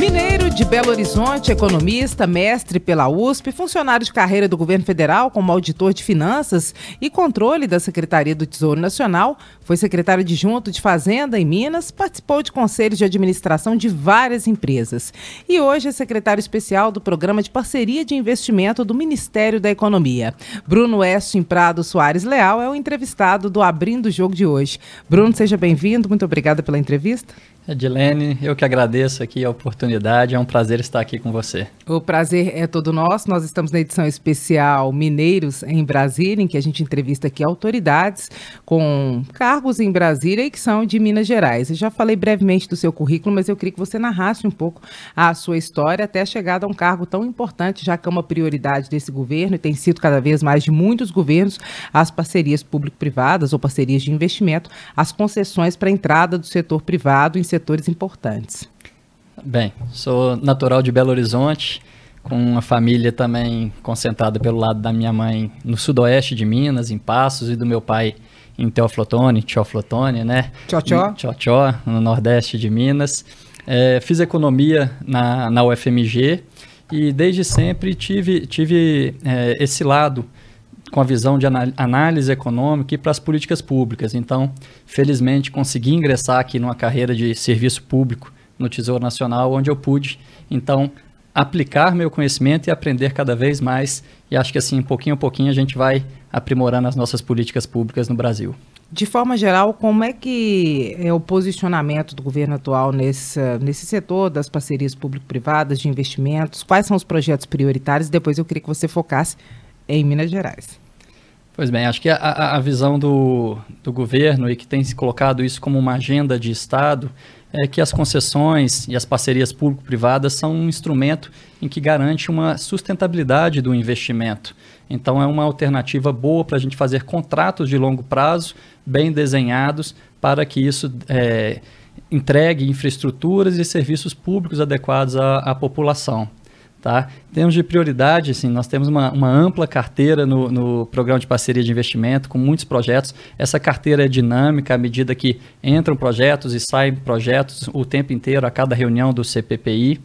Mineiro de Belo Horizonte, economista, mestre pela USP, funcionário de carreira do governo federal como auditor de finanças e controle da Secretaria do Tesouro Nacional, foi secretário adjunto de Fazenda em Minas, participou de conselhos de administração de várias empresas e hoje é secretário especial do Programa de Parceria de Investimento do Ministério da Economia. Bruno Westin Prado Soares Leal é o entrevistado do Abrindo o Jogo de hoje. Bruno, seja bem-vindo, muito obrigada pela entrevista. Edilene, eu que agradeço aqui a oportunidade, é um prazer estar aqui com você. O prazer é todo nosso, nós estamos na edição especial Mineiros em Brasília, em que a gente entrevista aqui autoridades com cargos em Brasília e que são de Minas Gerais. Eu já falei brevemente do seu currículo, mas eu queria que você narrasse um pouco a sua história até a chegada a um cargo tão importante, já que é uma prioridade desse governo e tem sido cada vez mais de muitos governos, as parcerias público-privadas ou parcerias de investimento, as concessões para a entrada do setor privado em setores importantes. Bem, sou natural de Belo Horizonte, com uma família também concentrada pelo lado da minha mãe no sudoeste de Minas, em Passos, e do meu pai em Teoflotone, Teoflotone, né? Tchó-tchó. Tchó-tchó, no nordeste de Minas. É, fiz economia na, na UFMG e desde sempre tive, tive é, esse lado com a visão de análise econômica e para as políticas públicas. Então, felizmente, consegui ingressar aqui numa carreira de serviço público no Tesouro Nacional, onde eu pude, então, aplicar meu conhecimento e aprender cada vez mais. E acho que assim, pouquinho a pouquinho, a gente vai aprimorando as nossas políticas públicas no Brasil. De forma geral, como é que é o posicionamento do governo atual nesse, nesse setor das parcerias público-privadas, de investimentos? Quais são os projetos prioritários? Depois eu queria que você focasse em Minas Gerais. Pois bem, acho que a, a visão do, do governo e que tem se colocado isso como uma agenda de Estado é que as concessões e as parcerias público-privadas são um instrumento em que garante uma sustentabilidade do investimento. Então, é uma alternativa boa para a gente fazer contratos de longo prazo, bem desenhados, para que isso é, entregue infraestruturas e serviços públicos adequados à, à população. Tá? Em termos de prioridade, assim, nós temos uma, uma ampla carteira no, no, programa de parceria de investimento, com muitos projetos. Essa carteira é dinâmica à medida que entram projetos e saem projetos o tempo inteiro, a cada reunião do CPPI.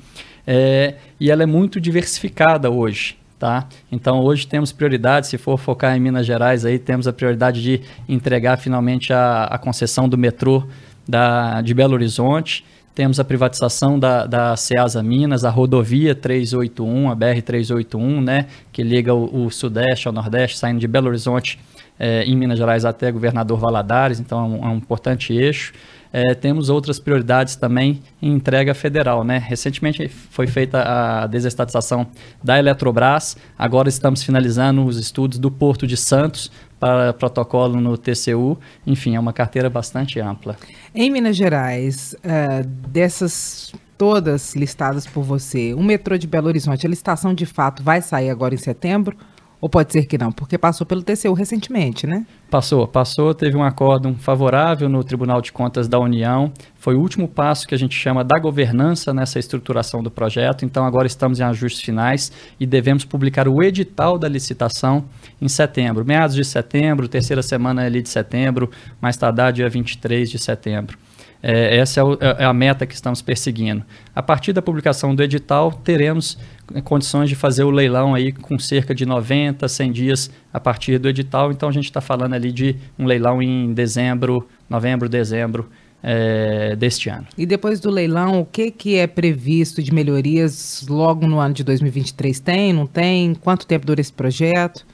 É, e ela é muito diversificada hoje. Tá? Então hoje temos prioridade, se for focar em Minas Gerais, aí temos a prioridade de entregar finalmente a, a concessão do metrô da, de Belo Horizonte temos a privatização da, da Ceasa Minas, a rodovia 381, a BR-381, né, que liga o, o, Sudeste ao Nordeste, saindo de Belo Horizonte, é, em Minas Gerais, até Governador Valadares, então é um, é um importante eixo. É, temos outras prioridades também em entrega federal. Né? Recentemente foi feita a desestatização da Eletrobras, agora estamos finalizando os estudos do Porto de Santos para protocolo no TCU. Enfim, é uma carteira bastante ampla. Em Minas Gerais, uh, dessas todas listadas por você, o metrô de Belo Horizonte, a licitação de fato vai sair agora em setembro? Ou pode ser que não, porque passou pelo TCU recentemente, né? Passou, passou, teve um acórdão favorável no Tribunal de Contas da União. Foi o último passo que a gente chama da governança nessa estruturação do projeto. Então agora estamos em ajustes finais e devemos publicar o edital da licitação em setembro, meados de setembro, terceira semana ali de setembro, mais tardar dia 23 de setembro. É, essa é, o, é, a meta que estamos perseguindo. A partir da publicação do edital, teremos é, condições de fazer o leilão aí com cerca de 90, 100 dias a partir do edital. Então a gente está falando ali de um leilão em dezembro, novembro, dezembro é, deste ano. E depois do leilão, o que, que é previsto de melhorias logo no ano de 2023? Tem, não tem? Quanto tempo dura esse projeto?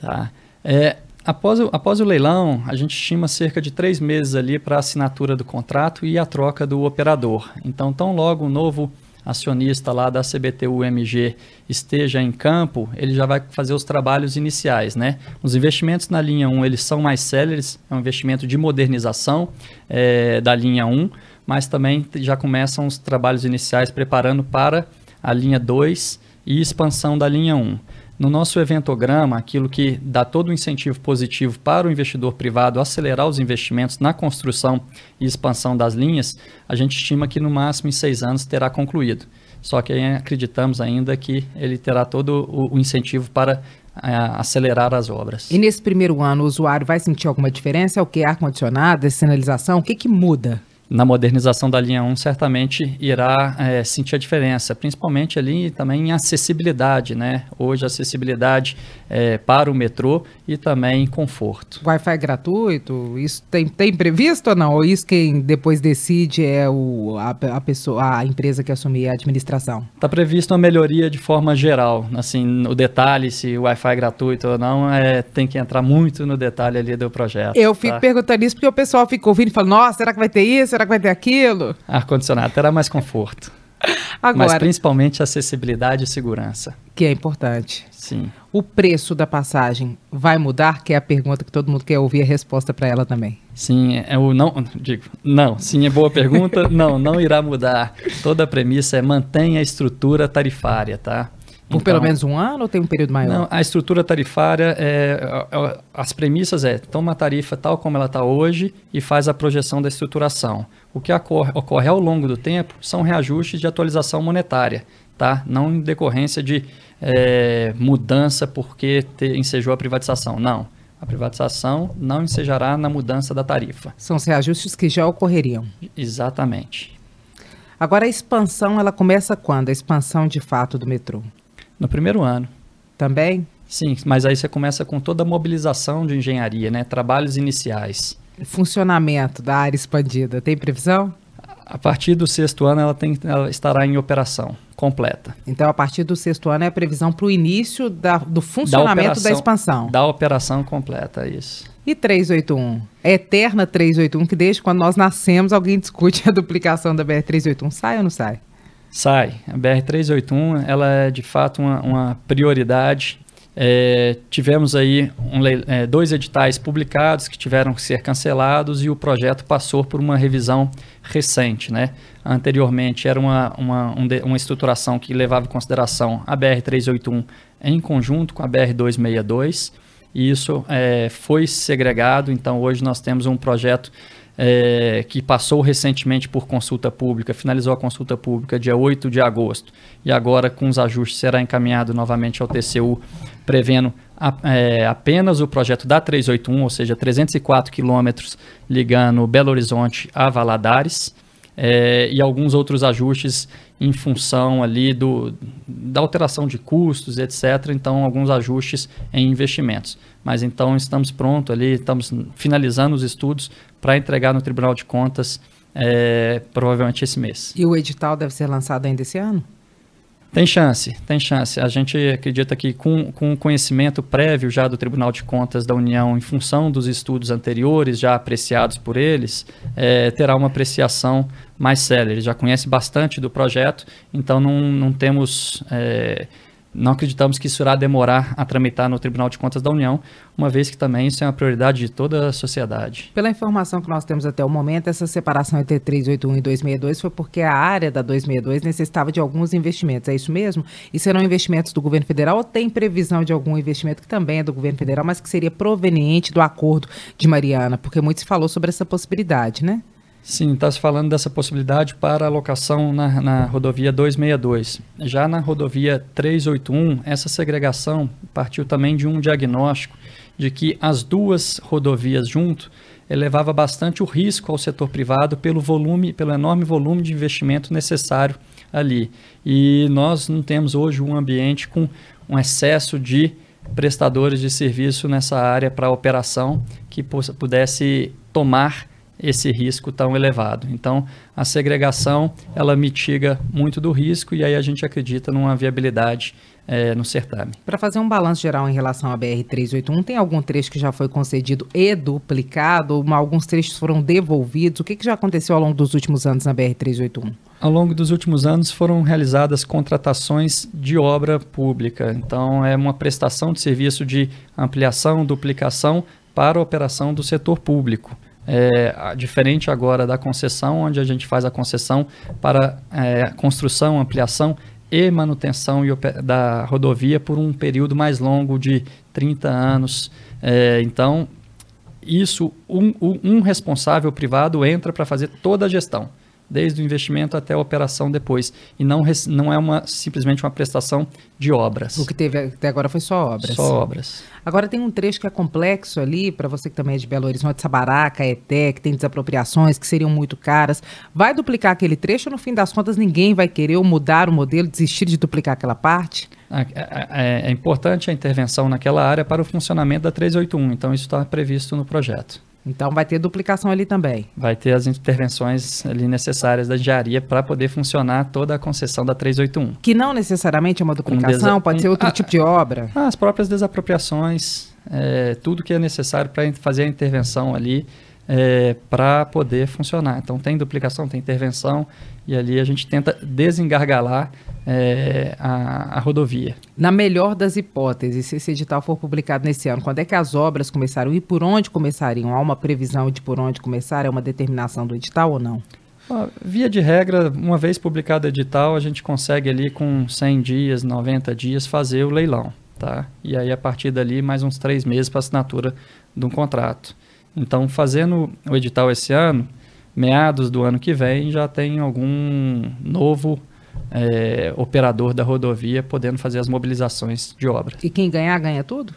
Tá. É, Após o, após o leilão, a gente estima cerca de três meses ali para a assinatura do contrato e a troca do operador. Então, tão logo o novo acionista lá da CBTU-MG esteja em campo, ele já vai fazer os trabalhos iniciais, né? Os investimentos na linha 1, eles são mais céleres, é um investimento de modernização é, da linha 1, mas também já começam os trabalhos iniciais preparando para a linha 2 e expansão da linha 1. No nosso eventograma, aquilo que dá todo o incentivo positivo para o investidor privado acelerar os investimentos na construção e expansão das linhas, a gente estima que no máximo em seis anos terá concluído. Só que acreditamos ainda que ele terá todo o incentivo para acelerar as obras. E nesse primeiro ano, o usuário vai sentir alguma diferença? É o que? Ar-condicionado, sinalização? O que, que muda? Na modernização da linha 1 certamente irá é, sentir a diferença, principalmente ali também em acessibilidade, né? Hoje acessibilidade é, para o metrô e também conforto. Wi-Fi gratuito, isso tem, tem previsto ou não? Ou isso quem depois decide é o, a, a pessoa, a empresa que assumir a administração? Está previsto uma melhoria de forma geral, assim, o detalhe se o Wi-Fi é gratuito ou não, é, tem que entrar muito no detalhe ali do projeto. Eu fico tá? perguntando isso porque o pessoal fica ouvindo e fala, nossa, será que vai ter isso? Será será que vai ter aquilo? Ar-condicionado terá mais conforto. Agora, Mas principalmente acessibilidade e segurança. Que é importante. Sim. O preço da passagem vai mudar? Que é a pergunta que todo mundo quer ouvir a resposta para ela também. Sim, é o não, digo, não, sim é boa pergunta. não, não irá mudar. Toda a premissa é mantenha a estrutura tarifária, tá? Por então, pelo menos um ano ou tem um período maior? Não, a estrutura tarifária, é, é, é, as premissas é, toma a tarifa tal como ela está hoje e faz a projeção da estruturação. O que ocorre, ocorre ao longo do tempo são reajustes de atualização monetária, tá? não em decorrência de é, mudança porque te, ensejou a privatização, não. A privatização não ensejará na mudança da tarifa. São os reajustes que já ocorreriam. Exatamente. Agora a expansão, ela começa quando? A expansão de fato do metrô? No primeiro ano. Também? Sim, mas aí você começa com toda a mobilização de engenharia, né? Trabalhos iniciais. Funcionamento da área expandida, tem previsão? A partir do sexto ano ela, tem, ela estará em operação completa. Então, a partir do sexto ano é a previsão para o início da, do funcionamento da, operação, da expansão. Da operação completa, isso. E 381? É eterna 381, que desde quando nós nascemos alguém discute a duplicação da BR-381. Sai ou não sai? Sai. A BR-381 ela é de fato uma, uma prioridade. É, tivemos aí um, é, dois editais publicados que tiveram que ser cancelados e o projeto passou por uma revisão recente. Né? Anteriormente era uma, uma, um de, uma estruturação que levava em consideração a BR-381 em conjunto com a BR-262 e isso é, foi segregado, então hoje nós temos um projeto é, que passou recentemente por consulta pública, finalizou a consulta pública dia 8 de agosto, e agora, com os ajustes, será encaminhado novamente ao TCU, prevendo a, é, apenas o projeto da 381, ou seja, 304 quilômetros ligando Belo Horizonte a Valadares, é, e alguns outros ajustes em função ali do, da alteração de custos, etc. Então, alguns ajustes em investimentos. Mas então estamos prontos ali, estamos finalizando os estudos para entregar no Tribunal de Contas é, provavelmente esse mês. E o edital deve ser lançado ainda esse ano? Tem chance, tem chance. A gente acredita que com, com conhecimento prévio já do Tribunal de Contas da União, em função dos estudos anteriores já apreciados por eles, é, terá uma apreciação mais. Ele já conhece bastante do projeto, então não, não temos é, não acreditamos que isso irá demorar a tramitar no Tribunal de Contas da União, uma vez que também isso é uma prioridade de toda a sociedade. Pela informação que nós temos até o momento, essa separação entre 381 e 262 foi porque a área da 262 necessitava de alguns investimentos, é isso mesmo? E serão investimentos do governo federal ou tem previsão de algum investimento que também é do governo federal, mas que seria proveniente do acordo de Mariana? Porque muito se falou sobre essa possibilidade, né? Sim, está se falando dessa possibilidade para alocação na, na, rodovia 262. Já na rodovia 381, essa segregação partiu também de um diagnóstico de que as duas rodovias junto elevava bastante o risco ao setor privado pelo volume, pelo enorme volume de investimento necessário ali. E nós não temos hoje um ambiente com um excesso de prestadores de serviço nessa área para operação que pudesse tomar esse risco tão elevado. Então, a segregação ela mitiga muito do risco e aí a gente acredita numa viabilidade é, no certame. Para fazer um balanço geral em relação à BR-381, tem algum trecho que já foi concedido e duplicado? Ou alguns trechos foram devolvidos? O que, que já aconteceu ao longo dos últimos anos na BR-381? Ao longo dos últimos anos foram realizadas contratações de obra pública. Então, é uma prestação de serviço de ampliação, duplicação para a operação do setor público. É, diferente agora da concessão, onde a gente faz a concessão para é, construção, ampliação e manutenção da rodovia por um período mais longo de 30 anos. É, então, isso, um, um, responsável privado entra para fazer toda a gestão desde o investimento até a operação depois. E não, não é uma, simplesmente uma prestação de obras. O que teve até agora foi só obras. Só obras. Agora tem um trecho que é complexo ali, para você que também é de Belo Horizonte, Sabará, Caeté, que tem desapropriações que seriam muito caras. Vai duplicar aquele trecho ou no fim das contas ninguém vai querer mudar o modelo, desistir de duplicar aquela parte? É, é, é importante a intervenção naquela área para o funcionamento da 381, então isso está previsto no projeto. Então vai ter duplicação ali também. Vai ter as intervenções ali necessárias da engenharia para poder funcionar toda a concessão da 381. Que não necessariamente é uma duplicação, pode ser outro tipo de obra. As próprias desapropriações, é, tudo que é necessário para fazer a intervenção ali é, para poder funcionar. Então tem duplicação, tem intervenção e ali a gente tenta desengargalar é, a, a, rodovia. Na melhor das hipóteses, se esse edital for publicado nesse ano, quando é que as obras começaram e por onde começariam? Há uma previsão de por onde começar? É uma determinação do edital ou não? Via de regra, uma vez publicado o edital, a gente consegue ali com 100 dias, 90 dias fazer o leilão. Tá? E aí, a partir dali, mais uns três meses para assinatura de um contrato. Então, fazendo o edital esse ano, meados do ano que vem, já tem algum novo é, operador da rodovia podendo fazer as mobilizações de obra. E quem ganhar, ganha tudo?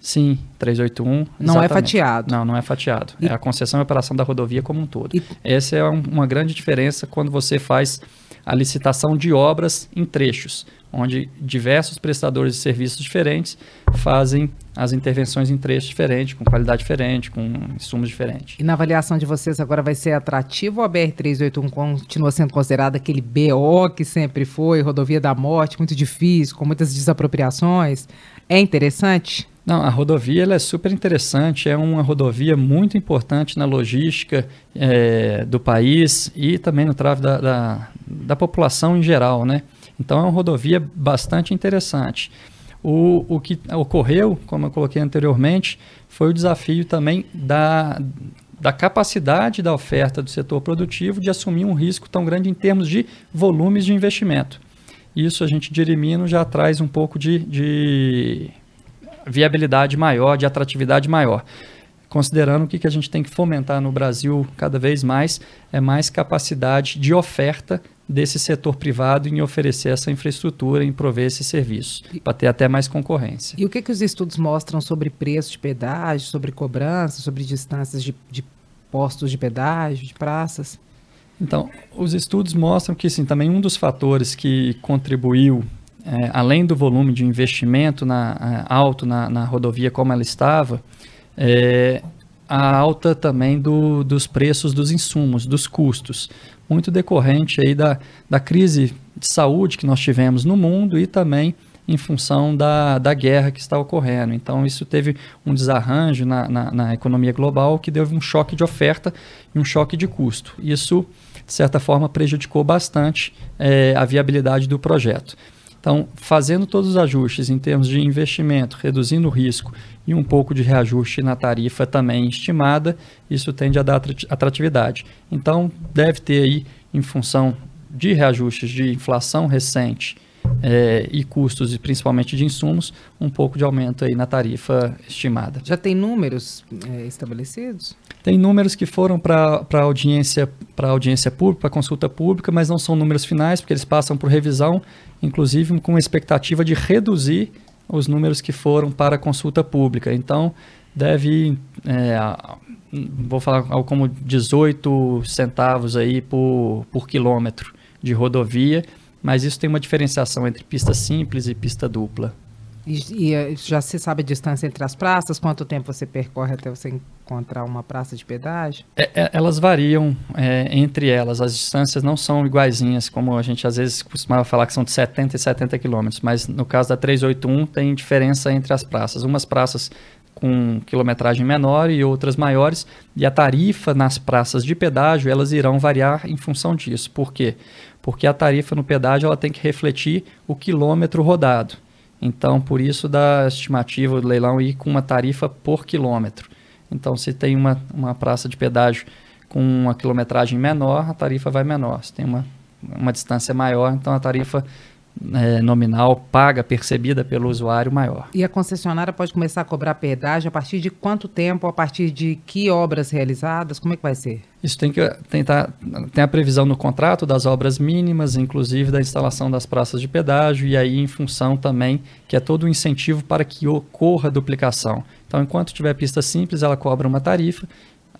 Sim, 381. Não é exatamente. é fatiado. Não, não é fatiado. E... É a concessão e operação da rodovia como um todo. E... Essa é um, uma grande diferença quando você faz a licitação de obras em trechos, onde diversos prestadores de serviços diferentes fazem as intervenções em trechos diferentes, com qualidade diferente, com insumos diferentes. E na avaliação de vocês agora vai ser atrativo ou a BR-381 continua sendo considerada aquele BO que sempre foi, rodovia da morte, muito difícil, com muitas desapropriações? É interessante? Não, a rodovia é super interessante, é uma rodovia muito importante na logística é, do país e também no tráfego da, da, da, população em geral, né? Então é uma rodovia bastante interessante. O, o que ocorreu, como eu coloquei anteriormente, foi o desafio também da, da capacidade da oferta do setor produtivo de assumir um risco tão grande em termos de volumes de investimento. Isso a gente de Elimino já traz um pouco de, de viabilidade maior, de atratividade maior. Considerando que, que a gente tem que fomentar no Brasil cada vez mais é mais capacidade de oferta desse setor privado em oferecer essa infraestrutura, em prover esse serviço, para ter até mais concorrência. E o que, que os estudos mostram sobre preço de pedágio, sobre cobrança, sobre distâncias de, de postos de pedágio, de praças? Então, os estudos mostram que sim, também um dos fatores que contribuiu é, além do volume de investimento na, é, alto na, na, rodovia como ela estava, é, a alta também do, dos preços dos insumos, dos custos, muito decorrente aí da, da crise de saúde que nós tivemos no mundo e também em função da, da guerra que está ocorrendo. Então, isso teve um desarranjo na, na, na economia global que deu um choque de oferta e um choque de custo. Isso, de certa forma, prejudicou bastante é, a viabilidade do projeto. Então, fazendo todos os ajustes em termos de investimento, reduzindo o risco e um pouco de reajuste na tarifa também estimada, isso tende a dar atratividade. Então, deve ter aí, em função de reajustes de inflação recente é, e custos, principalmente de insumos, um pouco de aumento aí na tarifa estimada. Já tem números é, estabelecidos? Tem números que foram para a audiência, audiência pública, para consulta pública, mas não são números finais, porque eles passam por revisão, inclusive com a expectativa de reduzir os números que foram para consulta pública. Então, deve, é, vou falar algo como 18 centavos aí por, por quilômetro de rodovia, mas isso tem uma diferenciação entre pista simples e pista dupla. E, e, eh, já se sabe a distância entre as praças? Quanto tempo você percorre até você encontrar uma praça de pedágio? É, é, elas variam é, entre elas. As distâncias não são iguaizinhas, como a gente às vezes costumava falar que são de 70 e 70 quilômetros. Mas no caso da 381 tem diferença entre as praças. Umas praças com quilometragem menor e outras maiores. E a tarifa nas praças de pedágio elas irão variar em função disso. Por quê? Porque a tarifa no pedágio ela tem que refletir o quilômetro rodado. Então, por isso da estimativa do leilão ir com uma tarifa por quilômetro. Então, se tem uma, uma praça de pedágio com uma quilometragem menor, a tarifa vai menor. Se tem uma, uma distância maior, então a tarifa é, nominal paga, percebida pelo usuário maior. E a concessionária pode começar a cobrar pedágio a partir de quanto tempo, a partir de que obras realizadas? Como é que vai ser? Isso tem que tentar tem a previsão no contrato das obras mínimas, inclusive da instalação das praças de pedágio e aí em função também que é todo o um incentivo para que ocorra duplicação. Então, enquanto tiver pista simples, ela cobra uma tarifa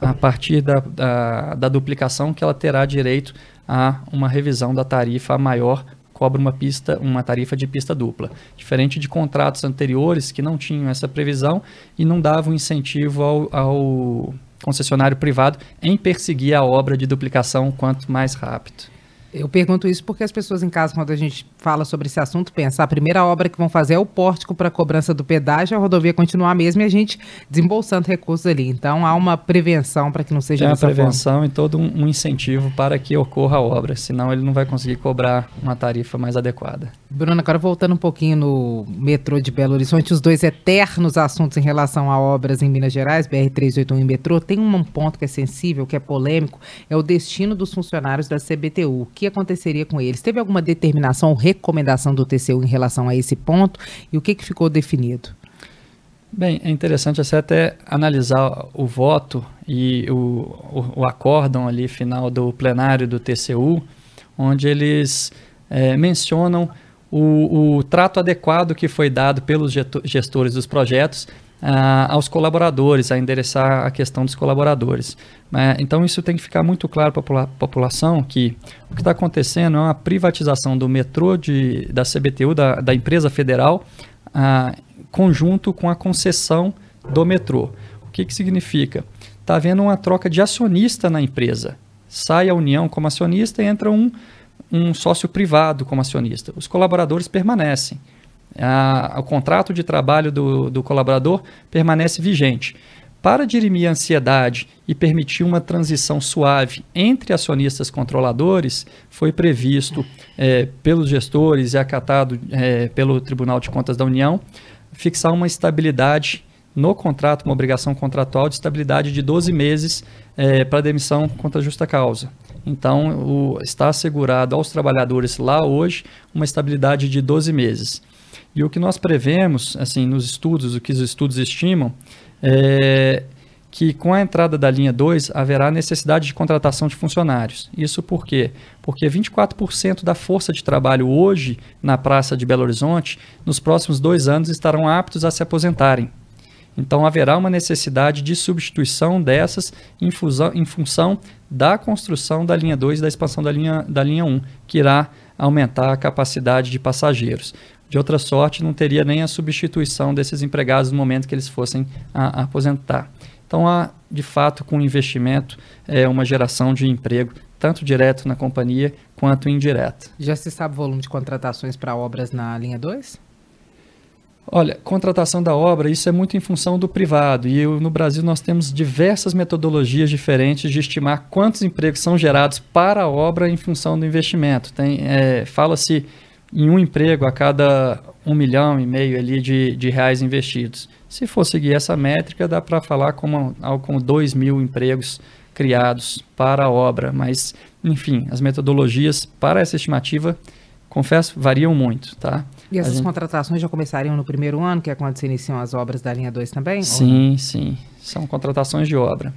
a partir da, da, da duplicação que ela terá direito a uma revisão da tarifa maior cobra uma pista, uma tarifa de pista dupla, diferente de contratos anteriores que não tinham essa previsão e não davam incentivo ao, ao concessionário privado em perseguir a obra de duplicação quanto mais rápido. Eu pergunto isso porque as pessoas em casa, quando a gente fala sobre esse assunto, pensam a primeira obra que vão fazer é o pórtico para cobrança do pedágio, a rodovia continuar mesmo e a gente desembolsando recursos ali. Então há uma prevenção para que não seja Tem uma prevenção forma. e todo um incentivo para que ocorra a obra, senão ele não vai conseguir cobrar uma tarifa mais adequada. Bruna, agora voltando um pouquinho no metrô de Belo Horizonte, os dois eternos assuntos em relação a obras em Minas Gerais, BR-381 e metrô, tem um ponto que é sensível, que é polêmico, é o destino dos funcionários da CBTU que aconteceria com eles? Teve alguma determinação ou recomendação do TCU em relação a esse ponto e o que, que ficou definido? Bem, é interessante até analisar o voto e o, o, o acórdão ali final do plenário do TCU, onde eles é, mencionam o, o, trato adequado que foi dado pelos gestores dos projetos aos colaboradores, a endereçar a questão dos colaboradores. Né? então isso tem que ficar muito claro para a população que o que está acontecendo é uma privatização do metrô de, da CBTU, da, da empresa federal, conjunto com a concessão do metrô. O que, que significa? Está havendo uma troca de acionista na empresa. Sai a União como acionista e entra um, um sócio privado como acionista. Os colaboradores permanecem a, o contrato de trabalho do, do colaborador permanece vigente. Para dirimir a ansiedade e permitir uma transição suave entre acionistas controladores, foi previsto é, pelos gestores e acatado é, pelo Tribunal de Contas da União fixar uma estabilidade no contrato, uma obrigação contratual de estabilidade de 12 meses é, para demissão contra justa causa. Então, o, está assegurado aos trabalhadores lá hoje uma estabilidade de 12 meses. E o que nós prevemos, assim, nos estudos, o que os estudos estimam, é que com a entrada da linha 2 haverá necessidade de contratação de funcionários. Isso por quê? Porque 24% da força de trabalho hoje na Praça de Belo Horizonte, nos próximos dois anos estarão aptos a se aposentarem. Então haverá uma necessidade de substituição dessas em, fusão, em função da construção da linha 2 e da expansão da linha, da linha 1, que irá aumentar a capacidade de passageiros. De outra sorte, não teria nem a substituição desses empregados no momento que eles fossem a, a aposentar. Então, há, de fato, com o investimento, é uma geração de emprego, tanto direto na companhia quanto indireto. Já se sabe o volume de contratações para obras na linha 2? Olha, contratação da obra, isso é muito em função do privado. E eu, no Brasil nós temos diversas metodologias diferentes de estimar quantos empregos são gerados para a obra em função do investimento. é, Fala-se em um emprego a cada um milhão e meio ali de, de reais investidos. Se for seguir essa métrica, dá para falar como como 2 mil empregos criados para a obra, mas, enfim, as metodologias para essa estimativa, confesso, variam muito, tá? E essas gente... contratações já começariam no primeiro ano, que é quando se iniciam as obras da linha 2 também? Sim, sim. São contratações de obra.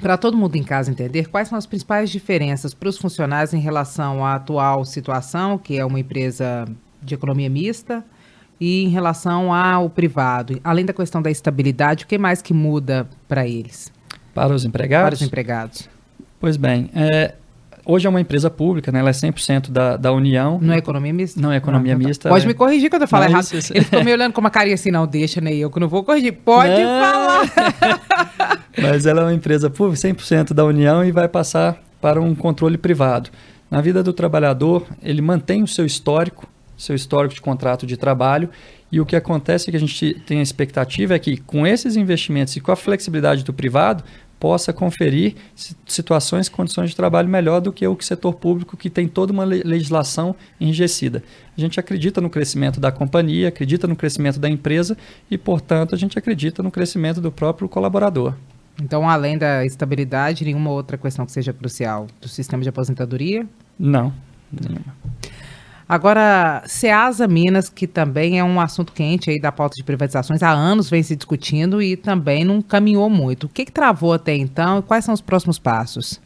Para todo mundo em casa entender, quais são as principais diferenças para os funcionários em relação à atual situação, que é uma empresa de economia mista, e em relação ao privado? Além da questão da estabilidade, o que mais que muda para eles? Para os empregados? Para os empregados. Pois bem, é, hoje é uma empresa pública, né? ela é 100% da, da União. Não é economia mista? Não é economia não, mista. Pode é... me corrigir quando eu falar errado. Isso, isso. Ele ficou me olhando com uma carinha assim, não, deixa, nem eu que não vou corrigir. Pode não. falar! Mas ela é uma empresa pública, 100% da União e vai passar para um controle privado. Na vida do trabalhador, ele mantém o seu histórico, seu histórico de contrato de trabalho, e o que acontece é que a gente tem a expectativa é que com esses investimentos e com a flexibilidade do privado, possa conferir situações, condições de trabalho melhor do que o setor público que tem toda uma legislação enrijecida. A gente acredita no crescimento da companhia, acredita no crescimento da empresa e, portanto, a gente acredita no crescimento do próprio colaborador. Então, além da estabilidade, nenhuma outra questão que seja crucial do sistema de aposentadoria? Não. Nenhuma. Agora, Ceasa Minas, que também é um assunto quente aí da pauta de privatizações, há anos vem se discutindo e também não caminhou muito. O que, que travou até então e quais são os próximos passos?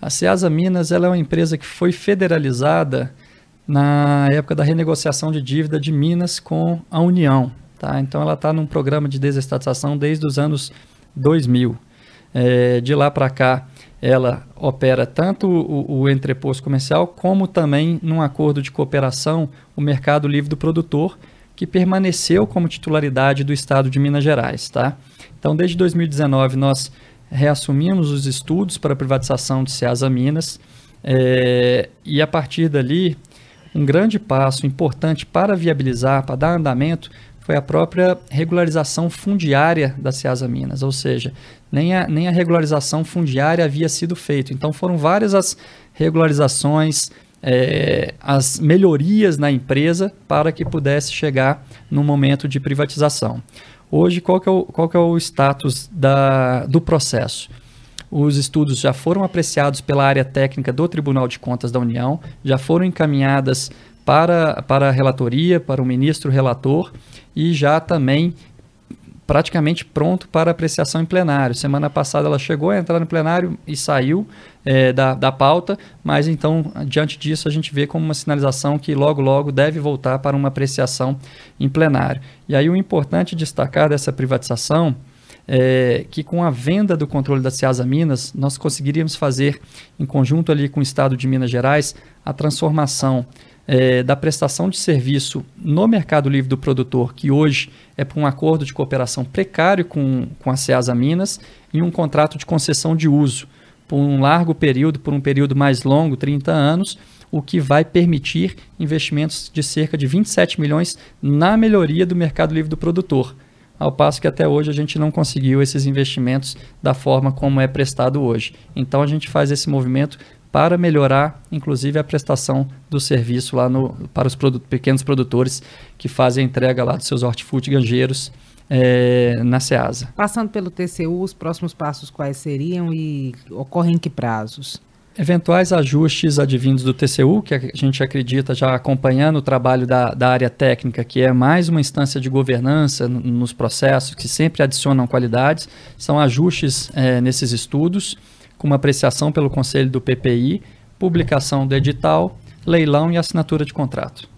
A Ceasa Minas ela é uma empresa que foi federalizada na época da renegociação de dívida de Minas com a União. Tá? Então ela está num programa de desestatização desde os anos 2000. É, de lá para cá, ela opera tanto o, o entreposto comercial, como também num acordo de cooperação, o Mercado Livre do Produtor, que permaneceu como titularidade do Estado de Minas Gerais. Tá? Então, desde 2019, nós reassumimos os estudos para a privatização de Ceasa Minas, é, e a partir dali, um grande passo importante para viabilizar, para dar andamento, foi a própria regularização fundiária da Ceasa Minas, ou seja, nem a, nem a regularização fundiária havia sido feita. Então foram várias as regularizações, é, as melhorias na empresa para que pudesse chegar no momento de privatização. Hoje, qual que é o, qual que é o status da, do processo? Os estudos já foram apreciados pela área técnica do Tribunal de Contas da União, já foram encaminhadas para, para a relatoria, para o ministro relator e já também praticamente pronto para apreciação em plenário. Semana passada ela chegou a entrar no plenário e saiu é, da, da pauta, mas então, diante disso, a gente vê como uma sinalização que logo, logo deve voltar para uma apreciação em plenário. E aí o importante destacar dessa privatização é que com a venda do controle da Ciasa Minas, nós conseguiríamos fazer, em conjunto ali com o Estado de Minas Gerais, a transformação é, da prestação de serviço no mercado livre do produtor, que hoje é por um acordo de cooperação precário com, com a Ceasa Minas, em um contrato de concessão de uso por um largo período, por um período mais longo, 30 anos, o que vai permitir investimentos de cerca de 27 milhões na melhoria do mercado livre do produtor. Ao passo que até hoje a gente não conseguiu esses investimentos da forma como é prestado hoje. Então a gente faz esse movimento para melhorar, inclusive, a prestação do serviço lá no, para os produ pequenos produtores que fazem a entrega lá dos seus hortifruti ganjeiros é, na SEASA. Passando pelo TCU, os próximos passos quais seriam e ocorrem em que prazos? Eventuais ajustes advindos do TCU, que a gente acredita já acompanhando o trabalho da, da área técnica, que é mais uma instância de governança nos processos, que sempre adicionam qualidades, são ajustes é, nesses estudos uma apreciação pelo Conselho do PPI, publicação do edital, leilão e assinatura de contrato.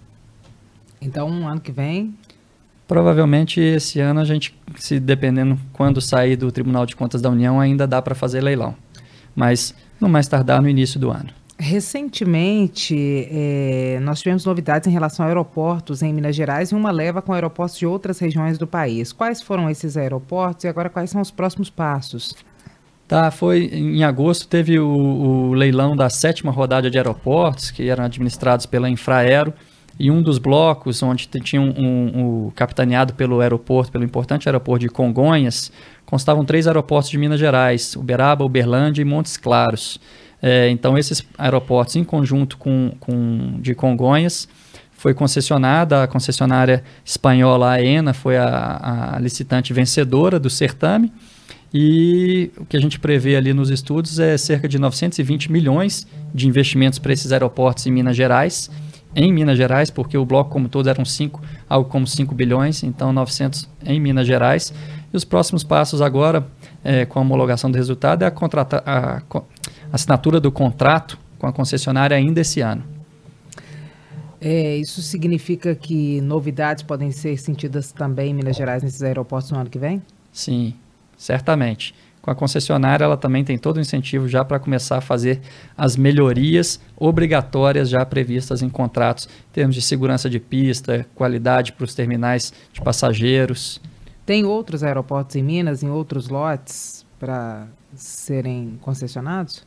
Então, um ano que vem? Provavelmente esse ano a gente, se dependendo quando sair do Tribunal de Contas da União, ainda dá para fazer leilão. Mas no mais tardar no início do ano. Recentemente, é, nós tivemos novidades em relação a aeroportos em Minas Gerais e uma leva com aeroportos de outras regiões do país. Quais foram esses aeroportos e agora quais são os próximos passos? Tá, foi em agosto teve o, o, leilão da sétima rodada de aeroportos, que eram administrados pela Infraero, e um dos blocos, onde tinha um, um, um, capitaneado pelo aeroporto, pelo importante aeroporto de Congonhas, constavam três aeroportos de Minas Gerais, Uberaba, Uberlândia e Montes Claros. É, então, esses aeroportos, em conjunto com, com de Congonhas, foi concessionada, a concessionária espanhola AENA foi a, a licitante vencedora do certame, e o que a gente prevê ali nos estudos é cerca de 920 milhões de investimentos para esses aeroportos em Minas Gerais, em Minas Gerais, porque o bloco como todo eram 5, algo como 5 bilhões, então 900 em Minas Gerais. E os próximos passos agora, é, com a homologação do resultado, é a, contrata, a, a assinatura do contrato com a concessionária ainda esse ano. É, isso significa que novidades podem ser sentidas também em Minas Gerais nesses aeroportos no ano que vem? Sim, certamente. Com a concessionária, ela também tem todo o incentivo já para começar a fazer as melhorias obrigatórias já previstas em contratos, em termos de segurança de pista, qualidade para os terminais de passageiros. Tem outros aeroportos em Minas, em outros lotes, para serem concessionados?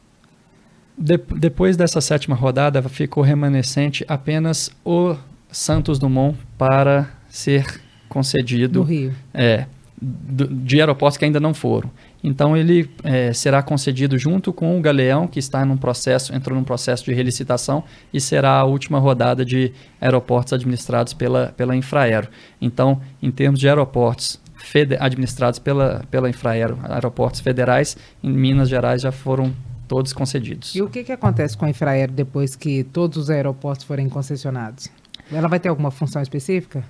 De, depois dessa sétima rodada, ficou remanescente apenas o Santos Dumont para ser concedido. No Rio. É de aeroportos que ainda não foram. Então ele é, será concedido junto com o Galeão, que está num processo, entrou num processo de relicitação e será a última rodada de aeroportos administrados pela, pela Infraero. Então, em termos de aeroportos administrados pela, pela Infraero, aeroportos federais, em Minas Gerais já foram todos concedidos. E o que, que acontece com a Infraero depois que todos os aeroportos forem concessionados? Ela vai ter alguma função específica?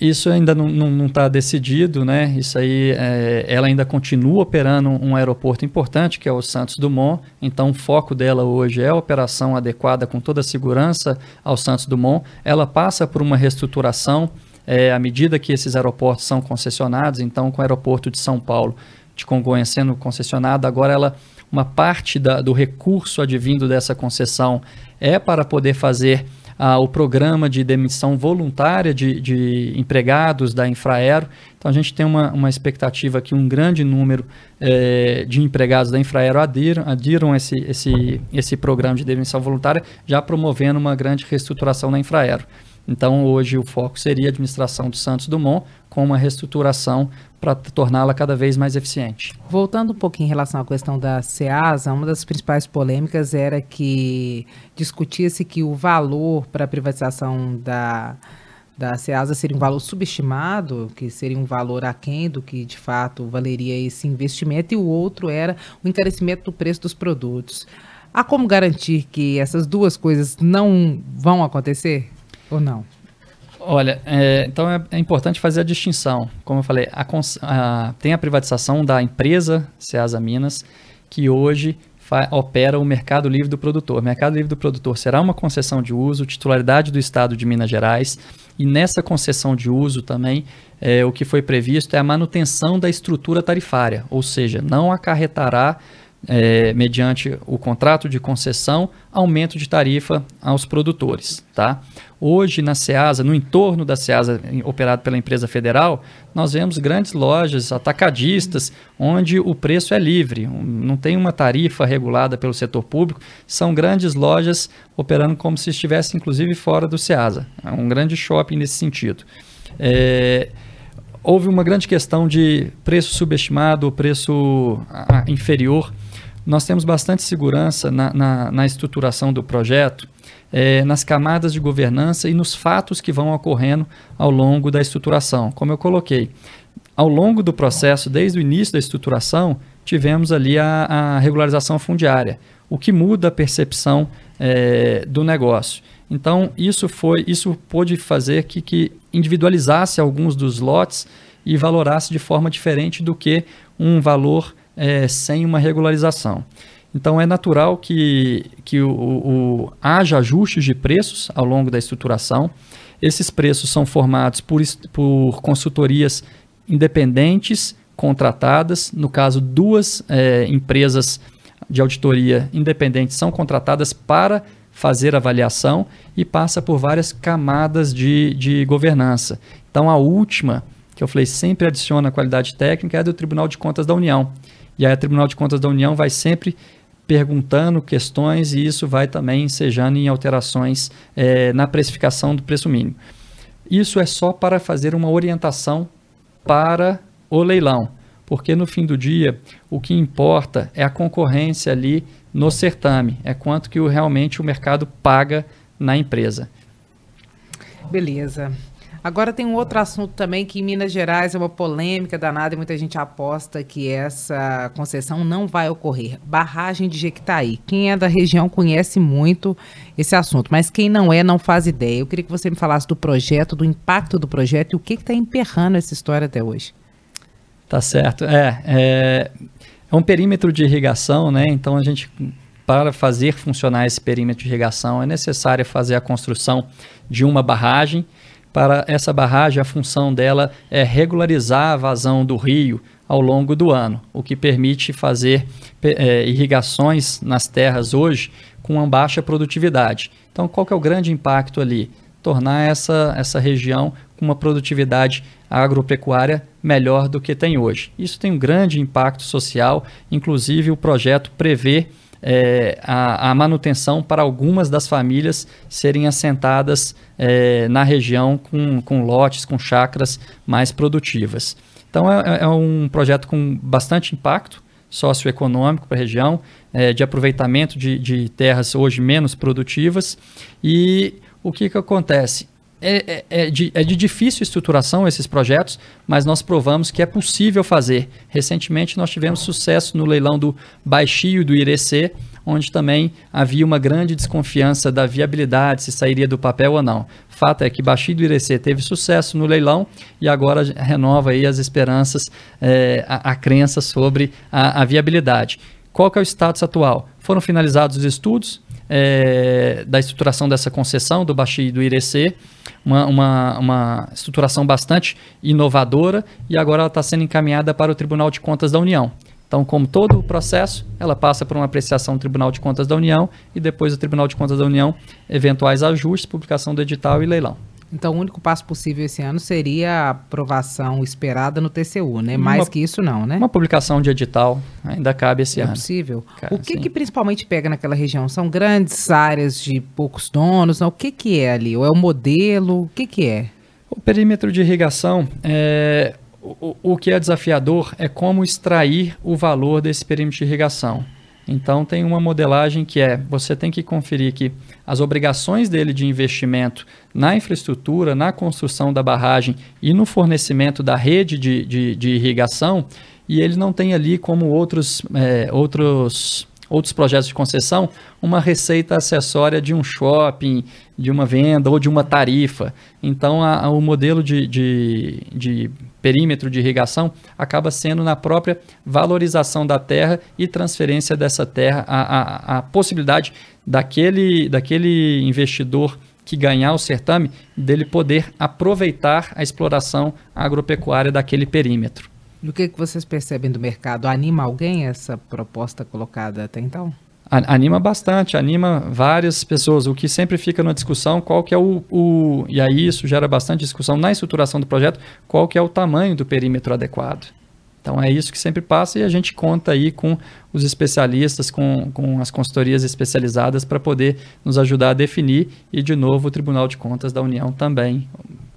Isso ainda não está decidido, né? Isso aí, é, ela ainda continua operando um aeroporto importante, que é o Santos Dumont. Então, o foco dela hoje é a operação adequada com toda a segurança ao Santos Dumont. Ela passa por uma reestruturação é, à medida que esses aeroportos são concessionados. Então, com o aeroporto de São Paulo, de Congonhas sendo concessionado, agora ela uma parte da, do recurso advindo dessa concessão é para poder fazer ah, o programa de demissão voluntária de, de, empregados da Infraero. Então a gente tem uma, uma expectativa que um grande número eh, de empregados da Infraero adiram, adiram esse, esse, esse programa de demissão voluntária, já promovendo uma grande reestruturação na Infraero. Então, hoje o foco seria a administração do Santos Dumont com uma reestruturação para torná-la cada vez mais eficiente. Voltando um pouquinho em relação à questão da SEASA, uma das principais polêmicas era que discutia-se que o valor para a privatização da, da SEASA seria um valor subestimado, que seria um valor aquém do que de fato valeria esse investimento, e o outro era o encarecimento do preço dos produtos. Há como garantir que essas duas coisas não vão acontecer? Ou não? Olha, é, então é, é, importante fazer a distinção. Como eu falei, a, a, tem a privatização da empresa Ceasa Minas, que hoje opera o Mercado Livre do Produtor. O Mercado Livre do Produtor será uma concessão de uso, titularidade do Estado de Minas Gerais, e nessa concessão de uso também, é, o que foi previsto é a manutenção da estrutura tarifária, ou seja, não acarretará é, mediante o contrato de concessão, aumento de tarifa aos produtores. Tá? Hoje, na SEASA, no entorno da SEASA, operado pela empresa federal, nós vemos grandes lojas atacadistas, onde o preço é livre, não tem uma tarifa regulada pelo setor público, são grandes lojas operando como se estivesse, inclusive, fora do SEASA. É um grande shopping nesse sentido. É, houve uma grande questão de preço subestimado, preço inferior nós temos bastante segurança na, na, na estruturação do projeto, é, nas camadas de governança e nos fatos que vão ocorrendo ao longo da estruturação. Como eu coloquei, ao longo do processo, desde o início da estruturação, tivemos ali a, a regularização fundiária, o que muda a percepção é, do negócio. Então, isso foi, isso pôde fazer que, que individualizasse alguns dos lotes e valorasse de forma diferente do que um valor é, sem uma regularização. Então é natural que, que o, o, haja ajustes de preços ao longo da estruturação. Esses preços são formados por, por consultorias independentes contratadas. No caso, duas é, empresas de auditoria independentes são contratadas para fazer avaliação e passa por várias camadas de, de governança. Então, a última, que eu falei sempre adiciona qualidade técnica, é do Tribunal de Contas da União. E aí, o Tribunal de Contas da União vai sempre perguntando questões e isso vai também ensejando em alterações é, na precificação do preço mínimo. Isso é só para fazer uma orientação para o leilão, porque no fim do dia o que importa é a concorrência ali no certame, é quanto que o, realmente o mercado paga na empresa. Beleza. Agora tem um outro assunto também que em Minas Gerais é uma polêmica danada e muita gente aposta que essa concessão não vai ocorrer. Barragem de Jequitaí. Quem é da região conhece muito esse assunto, mas quem não é não faz ideia. Eu queria que você me falasse do projeto, do impacto do projeto e o que está emperrando essa história até hoje. Tá certo. É, é, é um perímetro de irrigação, né? Então a gente para fazer funcionar esse perímetro de irrigação é necessário fazer a construção de uma barragem para essa barragem, a função dela é regularizar a vazão do rio ao longo do ano, o que permite fazer é, irrigações nas terras hoje com uma baixa produtividade. Então, qual que é o grande impacto ali? Tornar essa, essa região com uma produtividade agropecuária melhor do que tem hoje. Isso tem um grande impacto social, inclusive o projeto prevê é, a, a, manutenção para algumas das famílias serem assentadas é, na região com, com lotes, com chacras mais produtivas. Então é, é um projeto com bastante impacto socioeconômico para a região, é, de aproveitamento de, de terras hoje menos produtivas. E o que, que acontece? É, é, é, de, é de difícil estruturação esses projetos, mas nós provamos que é possível fazer. Recentemente nós tivemos sucesso no leilão do Baixio do Irecê, onde também havia uma grande desconfiança da viabilidade, se sairia do papel ou não. Fato é que Baixio do Irecê teve sucesso no leilão e agora renova aí as esperanças, é, a, a, crença sobre a, a viabilidade. Qual que é o status atual? Foram finalizados os estudos, é, da estruturação dessa concessão do Baxi e do Irecê, uma, uma, uma estruturação bastante inovadora e agora ela está sendo encaminhada para o Tribunal de Contas da União. Então, como todo o processo, ela passa por uma apreciação do Tribunal de Contas da União e depois do Tribunal de Contas da União, eventuais ajustes, publicação do edital e leilão. Então, o único passo possível esse ano seria a aprovação esperada no TCU, né? Mais uma, que isso não, né? Uma publicação de edital ainda cabe esse é ano. É possível. o que, que principalmente pega naquela região? São grandes áreas de poucos donos? Não? O que, que é ali? Ou é o modelo? O que, que é? O perímetro de irrigação, é, o, o que é desafiador é como extrair o valor desse perímetro de irrigação. Então tem uma modelagem que é, você tem que conferir que as obrigações dele de investimento na infraestrutura, na construção da barragem e no fornecimento da rede de, de, de irrigação, e ele não tem ali como outros, é, outros outros projetos de concessão, uma receita acessória de um shopping, de uma venda ou de uma tarifa. Então, a, a, o modelo de, de, de, perímetro de irrigação acaba sendo na própria valorização da terra e transferência dessa terra, a, a, a possibilidade daquele, daquele investidor que ganhar o certame, dele poder aproveitar a exploração agropecuária daquele perímetro. O que, que vocês percebem do mercado? Anima alguém essa proposta colocada até então? Anima bastante, anima várias pessoas. O que sempre fica na discussão, qual que é o, o, E aí isso gera bastante discussão na estruturação do projeto, qual que é o tamanho do perímetro adequado. Então é isso que sempre passa e a gente conta aí com os especialistas, com, com as consultorias especializadas para poder nos ajudar a definir e, de novo, o Tribunal de Contas da União também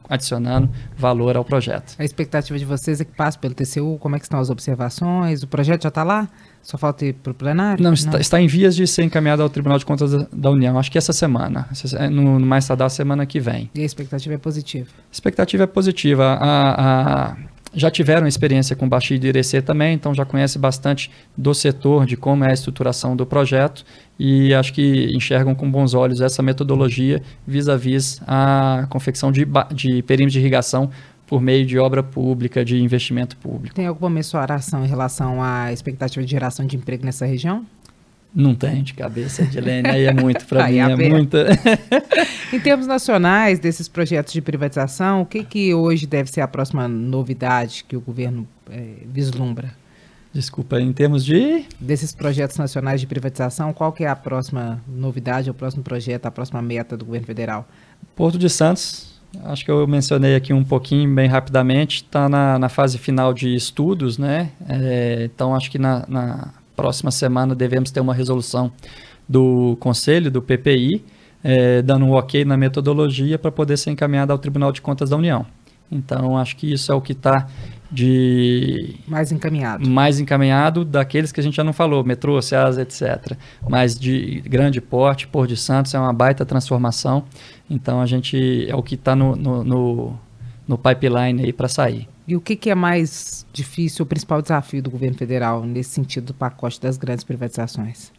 adicionando valor ao projeto. A expectativa de vocês é que passe pelo TCU, como é que estão as observações? O projeto já está lá? Só falta ir para o plenário? Não, está, Não, está, em vias de ser encaminhado ao Tribunal de Contas da, da União, acho que essa semana, no, no mais tardar semana que vem. E a expectativa é positiva? A expectativa é positiva. A, a, já tiveram experiência com Baixio do Irecê também, então já conhece bastante do setor, de como é a estruturação do projeto e acho que enxergam com bons olhos essa metodologia vis-à-vis a confecção de, de perímetros de irrigação por meio de obra pública, de investimento público. Tem alguma mensuração em relação à expectativa de geração de emprego nessa região? Não tem de cabeça, Edilene, aí é muito, para mim é, é muita. em termos nacionais desses projetos de privatização, o que, que hoje deve ser a próxima novidade que o governo é, vislumbra? Desculpa, em termos de... Desses projetos nacionais de privatização, qual que é a próxima novidade, o próximo projeto, a próxima meta do governo federal? Porto de Santos, acho que eu mencionei aqui um pouquinho, bem rapidamente, está na, na, fase final de estudos, né? É, então, acho que na, na próxima semana devemos ter uma resolução do Conselho, do PPI, é, dando um ok na metodologia para poder ser encaminhada ao Tribunal de Contas da União. Então, acho que isso é o que está de... Mais encaminhado. Mais encaminhado daqueles que a gente já não falou, metrô, SEAS, etc. Mas de grande porte, Por de Santos é uma baita transformação. Então, a gente é o que está no, no, no, no pipeline aí para sair. E o que, que, é mais difícil, o principal desafio do governo federal nesse sentido do pacote das grandes privatizações?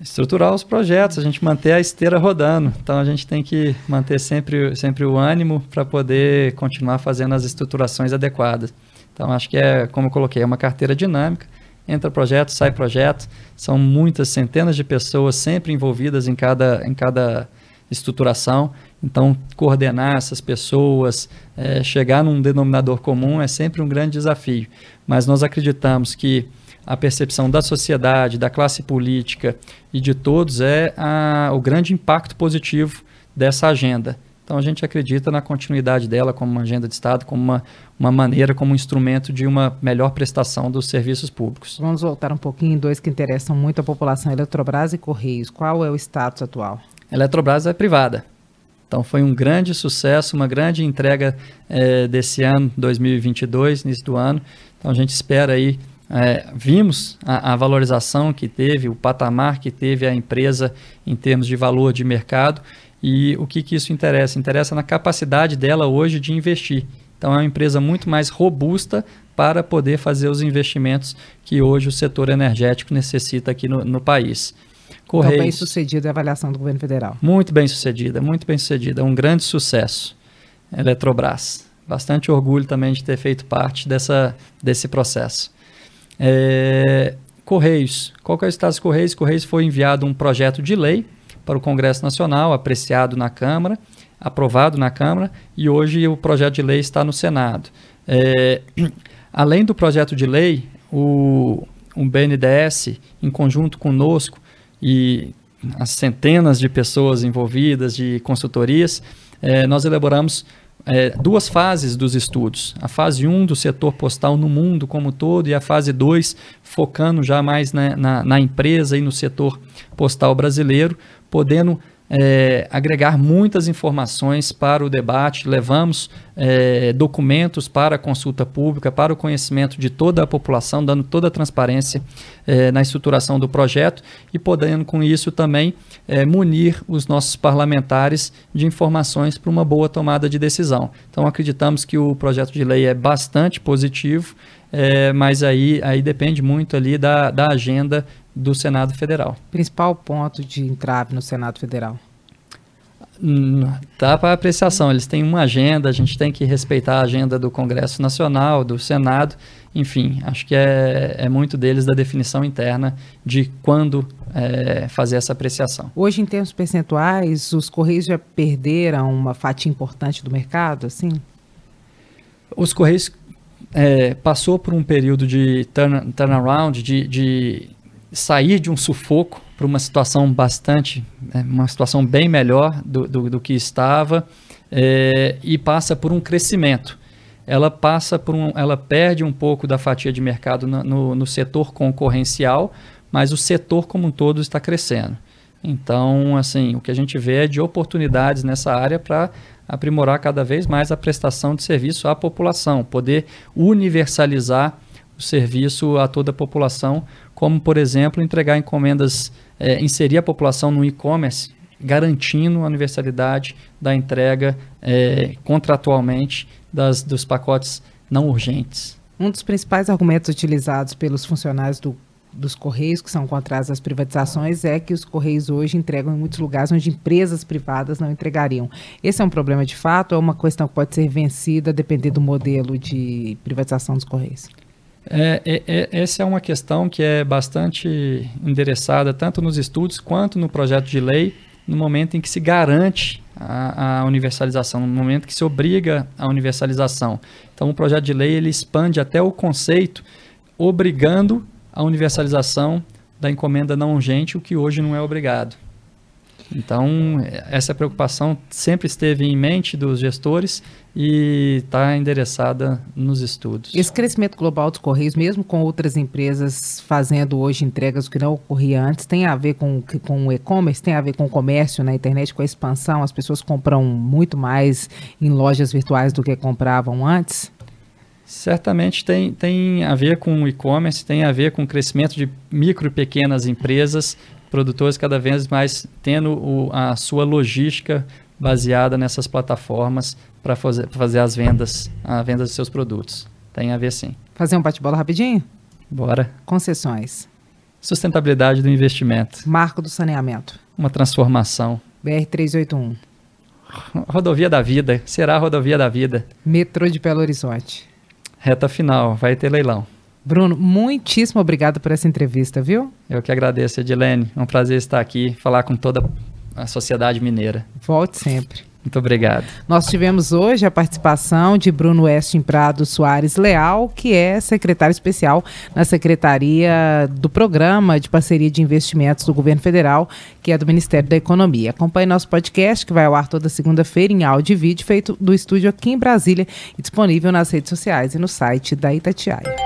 Estruturar os projetos, a gente manter a esteira rodando. Então a gente tem que manter sempre, sempre o ânimo para poder continuar fazendo as estruturações adequadas. Então acho que é, como eu coloquei, é uma carteira dinâmica. Entra projeto, sai projeto. São muitas centenas de pessoas sempre envolvidas em cada, em cada estruturação. Então, coordenar essas pessoas, é, chegar num denominador comum é sempre um grande desafio. Mas nós acreditamos que a percepção da sociedade, da classe política e de todos é a, o grande impacto positivo dessa agenda. Então a gente acredita na continuidade dela como uma agenda de Estado, como uma, uma maneira, como um instrumento de uma melhor prestação dos serviços públicos. Vamos voltar um pouquinho em dois que interessam muito a população, Eletrobras e Correios. Qual é o status atual? Eletrobras é privada. Então foi um grande sucesso, uma grande entrega é, desse ano, 2022, início do ano. Então a gente espera aí, é, vimos a, a, valorização que teve, o patamar que teve a empresa em termos de valor de mercado E o que, que isso interessa? Interessa na capacidade dela hoje de investir. Então é uma empresa muito mais robusta para poder fazer os investimentos que hoje o setor energético necessita aqui no, no país. Correios, então, bem sucedida a avaliação do governo federal. Muito bem sucedida, muito bem sucedida. Um grande sucesso. Eletrobras. Bastante orgulho também de ter feito parte dessa, desse processo. É, Correios. Qual que é o status dos Correios? Correios foi enviado um projeto de lei para o Congresso Nacional, apreciado na Câmara, aprovado na Câmara, e hoje o projeto de lei está no Senado. É, além do projeto de lei, o, o BNDES, em conjunto conosco, e as centenas de pessoas envolvidas, de consultorias, é, nós elaboramos é, duas fases dos estudos. A fase 1 um do setor postal no mundo como todo e a fase 2 focando já mais na, na, na empresa e no setor postal brasileiro, podendo é, agregar muitas informações para o debate, levamos é, documentos para a consulta pública, para o conhecimento de toda a população, dando toda a transparência é, na estruturação do projeto e podendo, com isso, também é, munir os nossos parlamentares de informações para uma boa tomada de decisão. Então, acreditamos que o projeto de lei é bastante positivo, é, mas aí, aí depende muito ali da, da agenda do Senado Federal. Principal ponto de entrave no Senado Federal? Hum, tá para apreciação. Eles têm uma agenda, a gente tem que respeitar a agenda do Congresso Nacional, do Senado, enfim, acho que é, é muito deles da definição interna de quando é, fazer essa apreciação. Hoje, em termos percentuais, os Correios já perderam uma fatia importante do mercado, assim? Os Correios é, passou por um período de turn, turnaround, de, de sair de um sufoco para uma situação bastante, né, uma situação bem melhor do, do, do que estava é, e passa por um crescimento. Ela passa por um, ela perde um pouco da fatia de mercado no, no, no setor concorrencial, mas o setor como um todo está crescendo. Então, assim, o que a gente vê é de oportunidades nessa área para aprimorar cada vez mais a prestação de serviço à população, poder universalizar o serviço a toda a população, como, por exemplo, entregar encomendas, é, inserir a população no e-commerce, garantindo a universalidade da entrega é, contratualmente das, dos pacotes não urgentes. Um dos principais argumentos utilizados pelos funcionários do, dos Correios, que são contrários às privatizações, é que os Correios hoje entregam em muitos lugares onde empresas privadas não entregariam. Esse é um problema de fato ou é uma questão que pode ser vencida dependendo do modelo de privatização dos Correios? É, é, é, essa é uma questão que é bastante endereçada tanto nos estudos quanto no projeto de lei, no momento em que se garante a, a, universalização, no momento que se obriga a universalização. Então, o projeto de lei ele expande até o conceito, obrigando a universalização da encomenda não urgente, o que hoje não é obrigado. Então, essa preocupação sempre esteve em mente dos gestores e está endereçada nos estudos. Esse crescimento global dos Correios, mesmo com outras empresas fazendo hoje entregas que não ocorria antes, tem a ver com, com o e-commerce, tem a ver com o comércio na internet, com a expansão? As pessoas compram muito mais em lojas virtuais do que compravam antes? Certamente tem, tem a ver com o e-commerce, tem a ver com o crescimento de micro e pequenas empresas, produtores cada vez mais tendo o, a sua logística baseada nessas plataformas para fazer, fazer as vendas, a venda dos seus produtos. Tem a ver sim. Fazer um bate-bola rapidinho? Bora. Concessões. Sustentabilidade do investimento. Marco do saneamento. Uma transformação. BR-381. Rodovia da vida. Será a rodovia da vida. Metrô de Belo Horizonte. Reta final. Vai ter leilão. Bruno, muitíssimo obrigado por essa entrevista, viu? Eu que agradeço, Edilene. É um prazer estar aqui, falar com toda a sociedade mineira. Volte sempre. Muito obrigado. Nós tivemos hoje a participação de Bruno Westin Prado Soares Leal, que é secretário especial na Secretaria do Programa de Parceria de Investimentos do Governo Federal, que é do Ministério da Economia. Acompanhe nosso podcast, que vai ao ar toda segunda-feira em áudio e vídeo, feito do estúdio aqui em Brasília e disponível nas redes sociais e no site da Itatiaia.